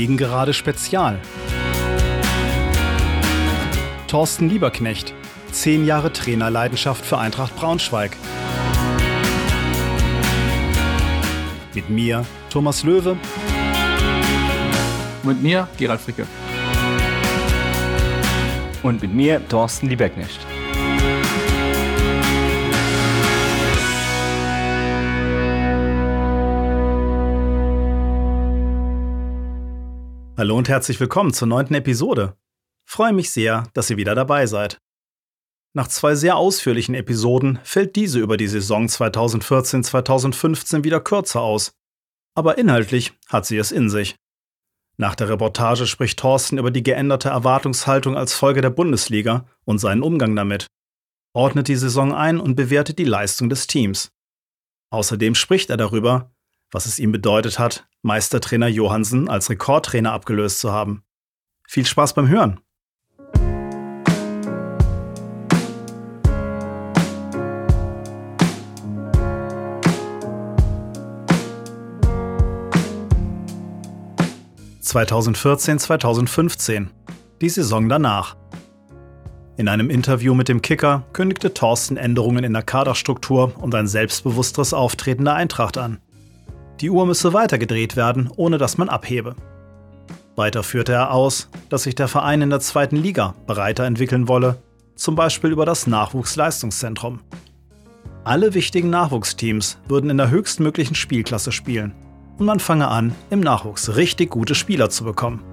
Gegengerade Spezial. Thorsten Lieberknecht, zehn Jahre Trainerleidenschaft für Eintracht Braunschweig. Mit mir, Thomas Löwe. Mit mir, Gerald Fricke. Und mit mir, Thorsten Lieberknecht. Hallo und herzlich willkommen zur neunten Episode. Freue mich sehr, dass ihr wieder dabei seid. Nach zwei sehr ausführlichen Episoden fällt diese über die Saison 2014-2015 wieder kürzer aus. Aber inhaltlich hat sie es in sich. Nach der Reportage spricht Thorsten über die geänderte Erwartungshaltung als Folge der Bundesliga und seinen Umgang damit, ordnet die Saison ein und bewertet die Leistung des Teams. Außerdem spricht er darüber, was es ihm bedeutet hat, Meistertrainer Johansen als Rekordtrainer abgelöst zu haben. Viel Spaß beim Hören! (2014, 2015) Die Saison danach. In einem Interview mit dem Kicker kündigte Thorsten Änderungen in der Kaderstruktur und ein selbstbewussteres Auftreten der Eintracht an. Die Uhr müsse weitergedreht werden, ohne dass man abhebe. Weiter führte er aus, dass sich der Verein in der zweiten Liga breiter entwickeln wolle, zum Beispiel über das Nachwuchsleistungszentrum. Alle wichtigen Nachwuchsteams würden in der höchstmöglichen Spielklasse spielen und man fange an, im Nachwuchs richtig gute Spieler zu bekommen.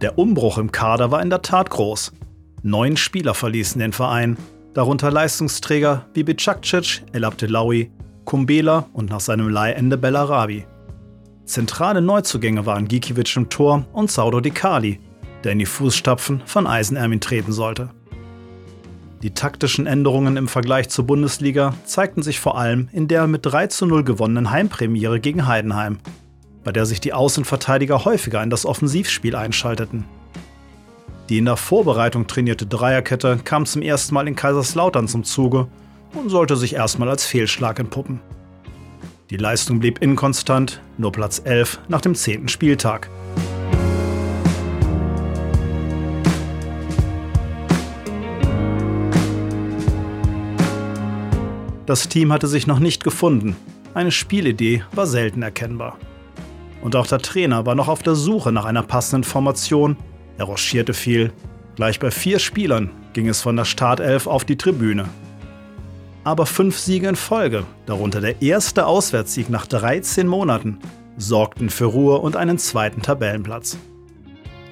Der Umbruch im Kader war in der Tat groß. Neun Spieler verließen den Verein darunter Leistungsträger wie Bicakcic, El Abdelawi, Kumbela und nach seinem Leihende Bellarabi. Zentrale Neuzugänge waren Gikiewicz im Tor und Saudo Di Cali, der in die Fußstapfen von Eisenermin treten sollte. Die taktischen Änderungen im Vergleich zur Bundesliga zeigten sich vor allem in der mit 3 zu 0 gewonnenen Heimpremiere gegen Heidenheim, bei der sich die Außenverteidiger häufiger in das Offensivspiel einschalteten. Die in der Vorbereitung trainierte Dreierkette kam zum ersten Mal in Kaiserslautern zum Zuge und sollte sich erstmal als Fehlschlag entpuppen. Die Leistung blieb inkonstant, nur Platz 11 nach dem 10. Spieltag. Das Team hatte sich noch nicht gefunden. Eine Spielidee war selten erkennbar. Und auch der Trainer war noch auf der Suche nach einer passenden Formation er rochierte viel. Gleich bei vier Spielern ging es von der Startelf auf die Tribüne. Aber fünf Siege in Folge, darunter der erste Auswärtssieg nach 13 Monaten, sorgten für Ruhe und einen zweiten Tabellenplatz.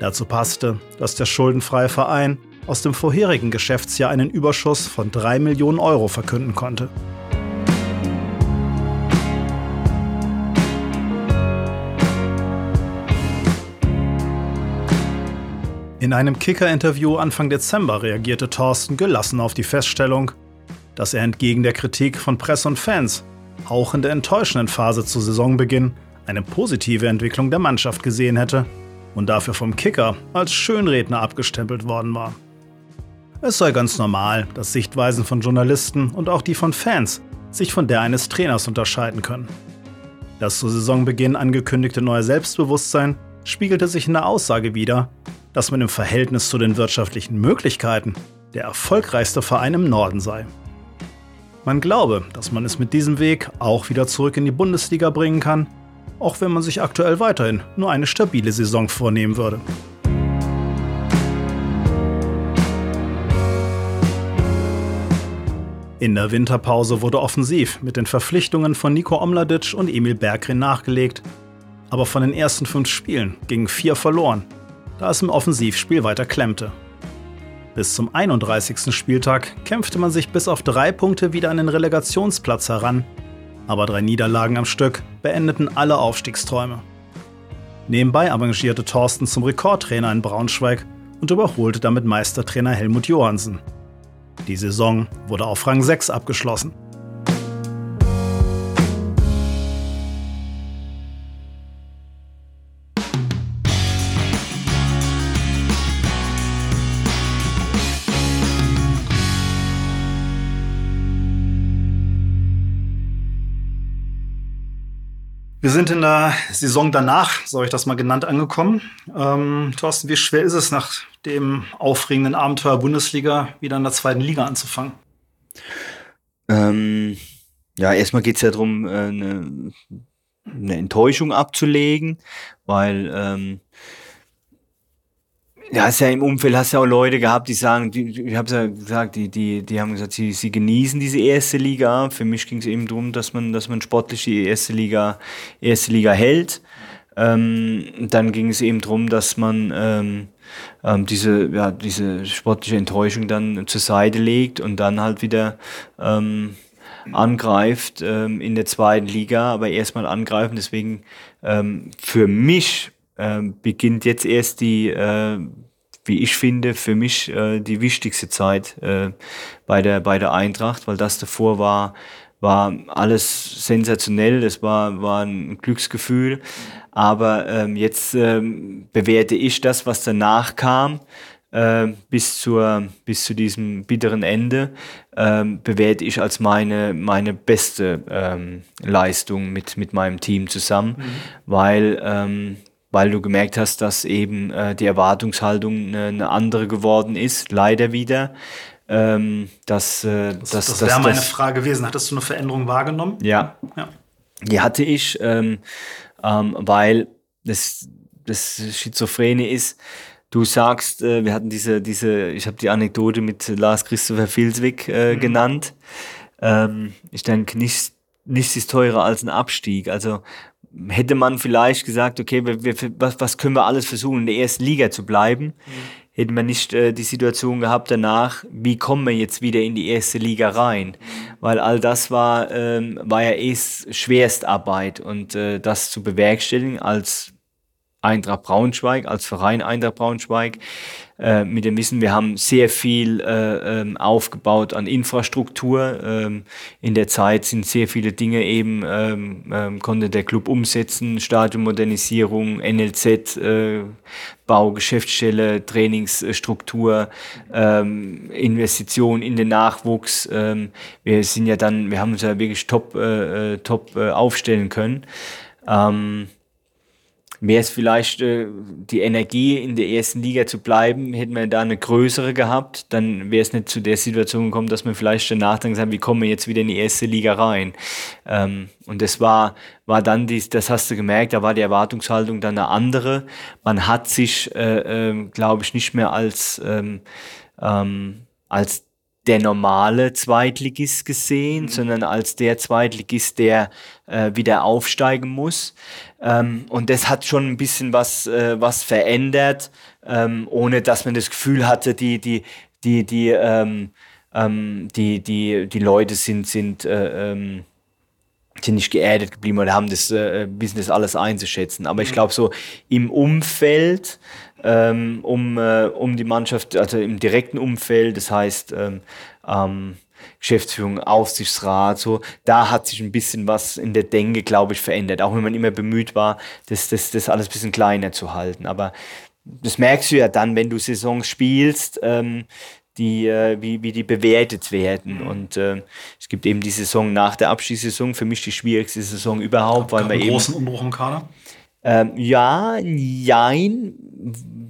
Dazu passte, dass der schuldenfreie Verein aus dem vorherigen Geschäftsjahr einen Überschuss von 3 Millionen Euro verkünden konnte. In einem Kicker-Interview Anfang Dezember reagierte Thorsten gelassen auf die Feststellung, dass er entgegen der Kritik von Presse und Fans auch in der enttäuschenden Phase zu Saisonbeginn eine positive Entwicklung der Mannschaft gesehen hätte und dafür vom Kicker als Schönredner abgestempelt worden war. Es sei ganz normal, dass Sichtweisen von Journalisten und auch die von Fans sich von der eines Trainers unterscheiden können. Das zu Saisonbeginn angekündigte neue Selbstbewusstsein spiegelte sich in der Aussage wider, dass man im Verhältnis zu den wirtschaftlichen Möglichkeiten der erfolgreichste Verein im Norden sei. Man glaube, dass man es mit diesem Weg auch wieder zurück in die Bundesliga bringen kann, auch wenn man sich aktuell weiterhin nur eine stabile Saison vornehmen würde. In der Winterpause wurde offensiv mit den Verpflichtungen von Nico Omladic und Emil Berggren nachgelegt, aber von den ersten fünf Spielen gingen vier verloren da es im Offensivspiel weiter klemmte. Bis zum 31. Spieltag kämpfte man sich bis auf drei Punkte wieder an den Relegationsplatz heran, aber drei Niederlagen am Stück beendeten alle Aufstiegsträume. Nebenbei avancierte Thorsten zum Rekordtrainer in Braunschweig und überholte damit Meistertrainer Helmut Johansen. Die Saison wurde auf Rang 6 abgeschlossen. Wir sind in der Saison danach, so habe ich das mal genannt, angekommen. Ähm, Thorsten, wie schwer ist es nach dem aufregenden Abenteuer Bundesliga wieder in der zweiten Liga anzufangen? Ähm, ja, erstmal geht es ja darum, eine, äh, eine Enttäuschung abzulegen, weil ähm, ja, hast ja im Umfeld hast ja auch Leute gehabt, die sagen, die, ich habe ja gesagt, die, die, die haben gesagt, sie, sie genießen diese erste Liga. Für mich ging es eben darum, dass man, dass man sportlich die erste Liga, erste Liga hält. Ähm, dann ging es eben darum, dass man ähm, ähm, diese, ja, diese sportliche Enttäuschung dann zur Seite legt und dann halt wieder ähm, angreift ähm, in der zweiten Liga, aber erstmal angreifen. Deswegen ähm, für mich ähm, beginnt jetzt erst die, äh, wie ich finde, für mich äh, die wichtigste Zeit äh, bei, der, bei der Eintracht, weil das davor war, war alles sensationell, das war, war ein Glücksgefühl. Aber ähm, jetzt ähm, bewerte ich das, was danach kam, äh, bis, zur, bis zu diesem bitteren Ende, ähm, bewerte ich als meine, meine beste ähm, Leistung mit, mit meinem Team zusammen, mhm. weil ähm, weil du gemerkt hast, dass eben äh, die Erwartungshaltung eine, eine, andere geworden ist, leider wieder. Ähm, dass, äh, das das, das wäre meine Frage gewesen. Hattest du eine Veränderung wahrgenommen? Ja, ja. die hatte ich, ähm, ähm, weil das, das Schizophrene ist, du sagst, äh, wir hatten diese, diese ich habe die Anekdote mit Lars Christopher Filswick äh, mhm. genannt. Ähm, ich denke, nichts, nichts ist teurer als ein Abstieg. Also hätte man vielleicht gesagt, okay, wir, wir, was, was können wir alles versuchen, in der ersten Liga zu bleiben, mhm. hätte man nicht äh, die Situation gehabt danach, wie kommen wir jetzt wieder in die erste Liga rein? Mhm. Weil all das war, ähm, war ja eh Schwerstarbeit und äh, das zu bewerkstelligen als Eintracht Braunschweig, als Verein Eintracht Braunschweig, äh, mit dem Wissen, wir haben sehr viel äh, ähm, aufgebaut an Infrastruktur. Ähm, in der Zeit sind sehr viele Dinge eben, ähm, ähm konnte der Club umsetzen, Stadionmodernisierung, NLZ, äh, Bau, Geschäftsstelle, Trainingsstruktur, ähm, Investition in den Nachwuchs. Ähm, wir sind ja dann, wir haben uns ja wirklich top, äh, äh top äh, aufstellen können. Ähm, wäre es vielleicht äh, die Energie in der ersten Liga zu bleiben, hätten wir da eine größere gehabt, dann wäre es nicht zu der Situation gekommen, dass wir vielleicht danach dann gesagt haben, wie kommen wir jetzt wieder in die erste Liga rein. Ähm, und das war, war dann, dies, das hast du gemerkt, da war die Erwartungshaltung dann eine andere. Man hat sich, äh, äh, glaube ich, nicht mehr als, ähm, ähm, als der normale Zweitligist gesehen, mhm. sondern als der Zweitligist, der äh, wieder aufsteigen muss. Ähm, und das hat schon ein bisschen was, äh, was verändert, ähm, ohne dass man das Gefühl hatte, die, die, die, die, ähm, ähm die, die, die Leute sind, sind, äh, ähm, sind nicht geerdet geblieben oder haben das, äh, wissen das alles einzuschätzen. Aber ich mhm. glaube, so im Umfeld, ähm, um, äh, um die Mannschaft, also im direkten Umfeld, das heißt ähm, ähm, Geschäftsführung, Aufsichtsrat, so, da hat sich ein bisschen was in der Denke, glaube ich, verändert. Auch wenn man immer bemüht war, das, das, das alles ein bisschen kleiner zu halten. Aber das merkst du ja dann, wenn du Saisons spielst, ähm, die, äh, wie, wie die bewertet werden. Mhm. Und äh, es gibt eben die Saison nach der Abschießsaison, für mich die schwierigste Saison überhaupt, weil man eben. großen Umbruch im Kader? Ähm, ja, jein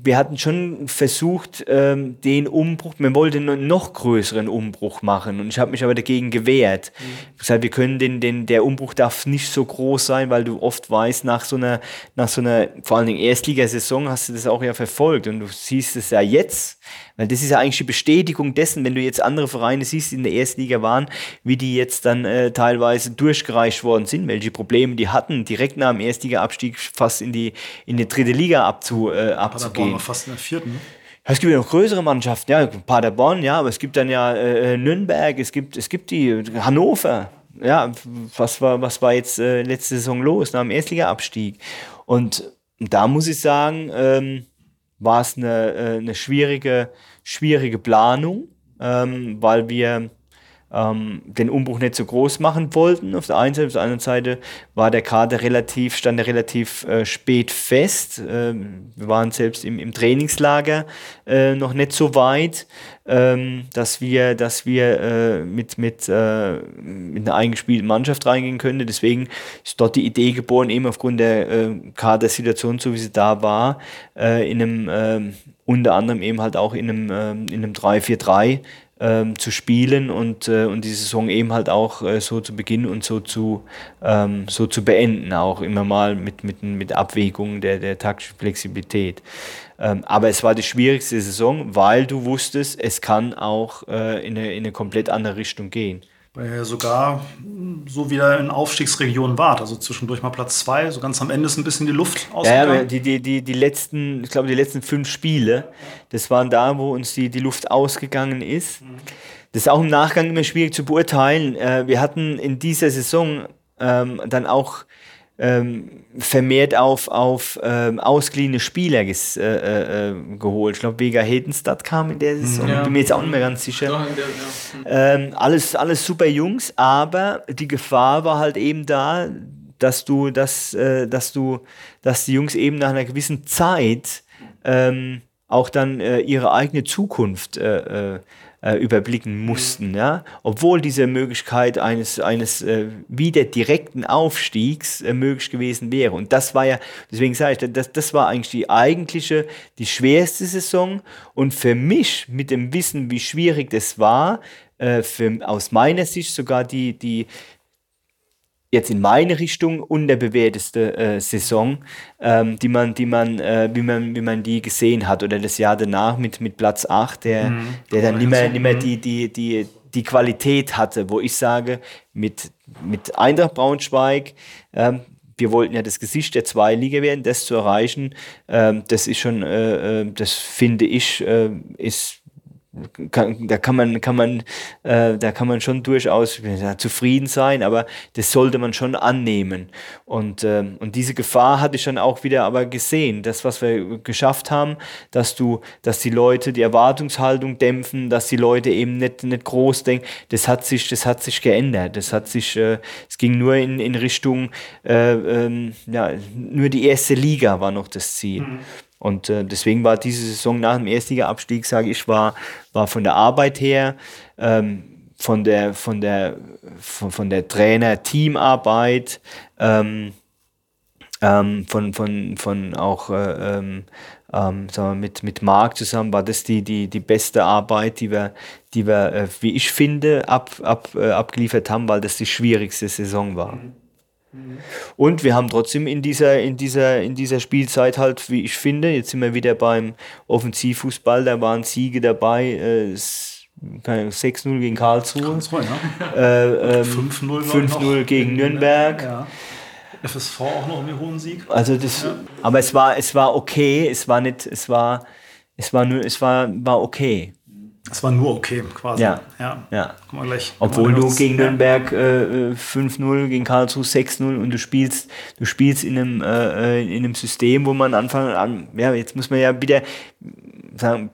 wir hatten schon versucht, ähm, den Umbruch, man wollte einen noch größeren Umbruch machen und ich habe mich aber dagegen gewehrt. Mhm. Ich gesagt, wir können den, den, der Umbruch darf nicht so groß sein, weil du oft weißt, nach so einer, nach so einer, vor allen Dingen Erstligasaison hast du das auch ja verfolgt und du siehst es ja jetzt, weil das ist ja eigentlich die Bestätigung dessen, wenn du jetzt andere Vereine siehst, die in der Erstliga waren, wie die jetzt dann äh, teilweise durchgereicht worden sind, welche Probleme die hatten, direkt nach dem Erstliga-Abstieg fast in die, in die dritte Liga abzu, äh, abzugehen. Paderborn fast in der vierten, ne? Es gibt ja noch größere Mannschaften, ja, Paderborn, ja, aber es gibt dann ja äh, Nürnberg, es gibt, es gibt die Hannover, ja, was war, was war jetzt äh, letzte Saison los nach dem Erstliga-Abstieg? Und da muss ich sagen, ähm, war es eine, äh, eine schwierige, schwierige Planung, ähm, weil wir ähm, den Umbruch nicht so groß machen wollten. Auf der einen Seite, auf der anderen Seite war der Kader relativ, stand er relativ äh, spät fest. Ähm, wir waren selbst im, im Trainingslager äh, noch nicht so weit, ähm, dass wir, dass wir äh, mit, mit, äh, mit einer eingespielten Mannschaft reingehen können. Deswegen ist dort die Idee geboren, eben aufgrund der äh, Kadersituation, so wie sie da war, äh, in einem ähm, unter anderem eben halt auch in einem, ähm, in einem 3-4-3 ähm, zu spielen und, äh, und die Saison eben halt auch äh, so zu beginnen und so zu, ähm, so zu beenden, auch immer mal mit, mit, mit Abwägungen der, der taktischen Flexibilität. Ähm, aber es war die schwierigste Saison, weil du wusstest, es kann auch äh, in, eine, in eine komplett andere Richtung gehen weil er sogar so wieder in Aufstiegsregionen wart. Also zwischendurch mal Platz zwei, so ganz am Ende ist ein bisschen die Luft ausgegangen. Ja, die, die, die, die letzten, ich glaube, die letzten fünf Spiele, das waren da, wo uns die, die Luft ausgegangen ist. Das ist auch im Nachgang immer schwierig zu beurteilen. Äh, wir hatten in dieser Saison ähm, dann auch ähm, vermehrt auf, auf ähm, ausgeliehene Spieler ges, äh, äh, äh geholt. Ich glaube, Vega Hedenstadt kam in der Saison. Ja. Bin mir jetzt auch nicht mehr ganz sicher. Der, ja. ähm, alles, alles super Jungs, aber die Gefahr war halt eben da, dass du, dass, äh, dass du, dass die Jungs eben nach einer gewissen Zeit ähm, auch dann äh, ihre eigene Zukunft äh, überblicken mussten. Ja? Obwohl diese Möglichkeit eines, eines äh, wieder direkten Aufstiegs äh, möglich gewesen wäre. Und das war ja, deswegen sage ich, das, das war eigentlich die eigentliche, die schwerste Saison. Und für mich, mit dem Wissen, wie schwierig das war, äh, für, aus meiner Sicht sogar die, die, jetzt in meine Richtung unterbewerteste äh, Saison, ähm, die man, die man, äh, wie man, wie man die gesehen hat. Oder das Jahr danach mit, mit Platz 8, der, mhm. der dann nicht mehr, nicht mehr die, die, die, die Qualität hatte, wo ich sage, mit, mit Eintracht Braunschweig, ähm, wir wollten ja das Gesicht der zwei Liga werden, das zu erreichen, ähm, das ist schon, äh, äh das finde ich, äh, ist kann, da kann man, kann man, äh, da kann man schon durchaus ja, zufrieden sein, aber das sollte man schon annehmen. Und, äh, und diese Gefahr hatte ich dann auch wieder aber gesehen. Das, was wir geschafft haben, dass du, dass die Leute die Erwartungshaltung dämpfen, dass die Leute eben nicht, nicht groß denken, das hat sich, das hat sich geändert. Das hat sich, äh, es ging nur in, in Richtung, äh, ähm, ja, nur die erste Liga war noch das Ziel. Mhm. Und äh, deswegen war diese Saison nach dem Erstliga-Abstieg, sage ich, war, war von der Arbeit her, ähm, von der, von der, von, von der Trainer-Teamarbeit, ähm, ähm, von, von, von auch äh, ähm, ähm, sagen wir, mit, mit Marc zusammen war das die, die, die beste Arbeit, die wir, die wir äh, wie ich finde, ab, ab, äh, abgeliefert haben, weil das die schwierigste Saison war. Mhm. Und wir haben trotzdem in dieser, in, dieser, in dieser Spielzeit halt, wie ich finde, jetzt sind wir wieder beim Offensivfußball, da waren Siege dabei, äh, 6-0 gegen Karlsruhe, Karlsruhe ja. äh, ähm, 5-0 gegen Nürnberg. Ja. FSV auch noch einen hohen Sieg. Also das, ja. aber es war, es war okay, es war nicht, es war, es war nur, es war, war okay. Es war nur okay, quasi. Ja. ja. ja. Gleich. Obwohl du gegen Nürnberg äh, 5-0, gegen Karlsruhe 6-0 und du spielst, du spielst in einem, äh, in einem System, wo man Anfang an, ja, jetzt muss man ja wieder sagen,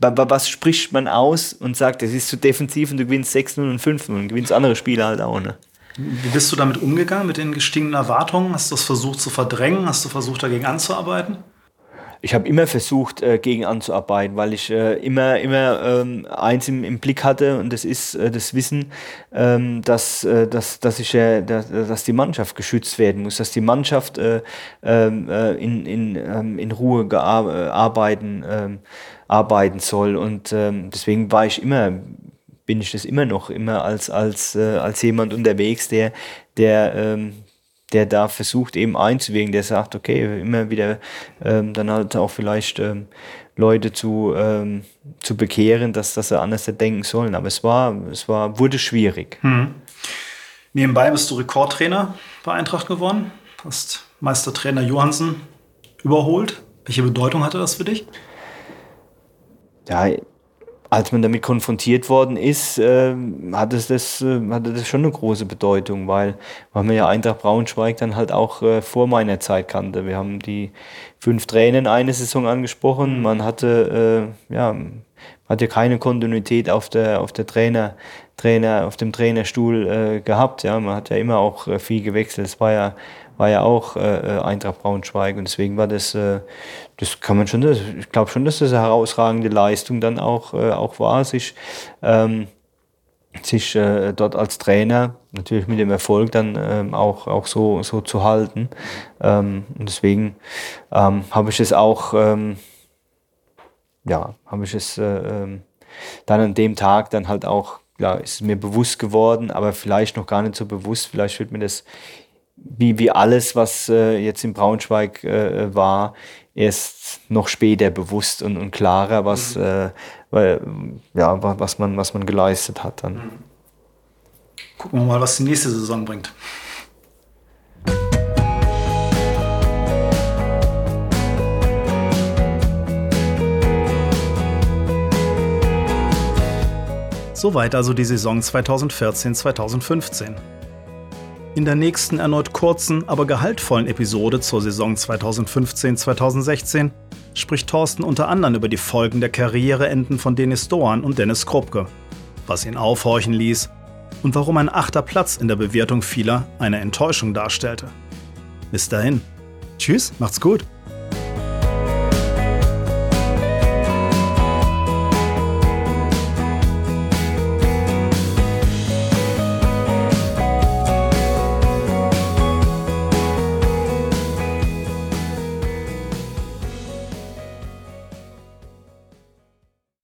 was spricht man aus und sagt, das ist zu defensiv und du gewinnst 6-0 und 5-0 und gewinnst andere Spiele halt auch, ne? Wie bist du damit umgegangen, mit den gestiegenen Erwartungen? Hast du das versucht zu verdrängen? Hast du versucht, dagegen anzuarbeiten? Ich habe immer versucht, äh, gegen anzuarbeiten, weil ich äh, immer, immer ähm, eins im, im, Blick hatte und das ist äh, das Wissen, ähm, dass, äh, dass, dass, ich, äh, dass, dass die Mannschaft geschützt werden muss, dass die Mannschaft äh, ähm, in, in, ähm, in Ruhe arbeiten, ähm, arbeiten soll. Und ähm, deswegen war ich immer, bin ich das immer noch, immer als, als, als jemand unterwegs, der, der der da versucht eben einzuwirken, der sagt, okay, immer wieder ähm, dann halt auch vielleicht ähm, Leute zu, ähm, zu bekehren, dass, dass sie anders denken sollen. Aber es war, es war, wurde schwierig. Hm. Nebenbei bist du Rekordtrainer bei Eintracht geworden, hast Meistertrainer Johansen überholt. Welche Bedeutung hatte das für dich? Ja, als man damit konfrontiert worden ist, äh, hatte, das, äh, hatte das schon eine große Bedeutung, weil, weil man ja Eintracht Braunschweig dann halt auch äh, vor meiner Zeit kannte. Wir haben die fünf Tränen eine Saison angesprochen. Man hatte, äh, ja, hatte keine Kontinuität auf der, auf der Trainer, Trainer, auf dem Trainerstuhl äh, gehabt. Ja, man hat ja immer auch äh, viel gewechselt. Es war ja, war ja auch äh, Eintracht Braunschweig und deswegen war das, äh, das kann man schon, ich glaube schon, dass das eine herausragende Leistung dann auch, äh, auch war, sich, ähm, sich äh, dort als Trainer natürlich mit dem Erfolg dann ähm, auch, auch so, so zu halten. Ähm, und deswegen ähm, habe ich es auch, ähm, ja, habe ich es äh, ähm, dann an dem Tag dann halt auch, ja, ist mir bewusst geworden, aber vielleicht noch gar nicht so bewusst. Vielleicht wird mir das wie, wie alles, was äh, jetzt in Braunschweig äh, war, erst noch später bewusst und, und klarer, was, mhm. äh, ja, was, man, was man geleistet hat dann. Mhm. Gucken wir mal, was die nächste Saison bringt. Soweit also die Saison 2014-2015. In der nächsten erneut kurzen, aber gehaltvollen Episode zur Saison 2015-2016 spricht Thorsten unter anderem über die Folgen der Karriereenden von Denis Doan und Dennis Krupke, was ihn aufhorchen ließ und warum ein achter Platz in der Bewertung vieler eine Enttäuschung darstellte. Bis dahin. Tschüss, macht's gut.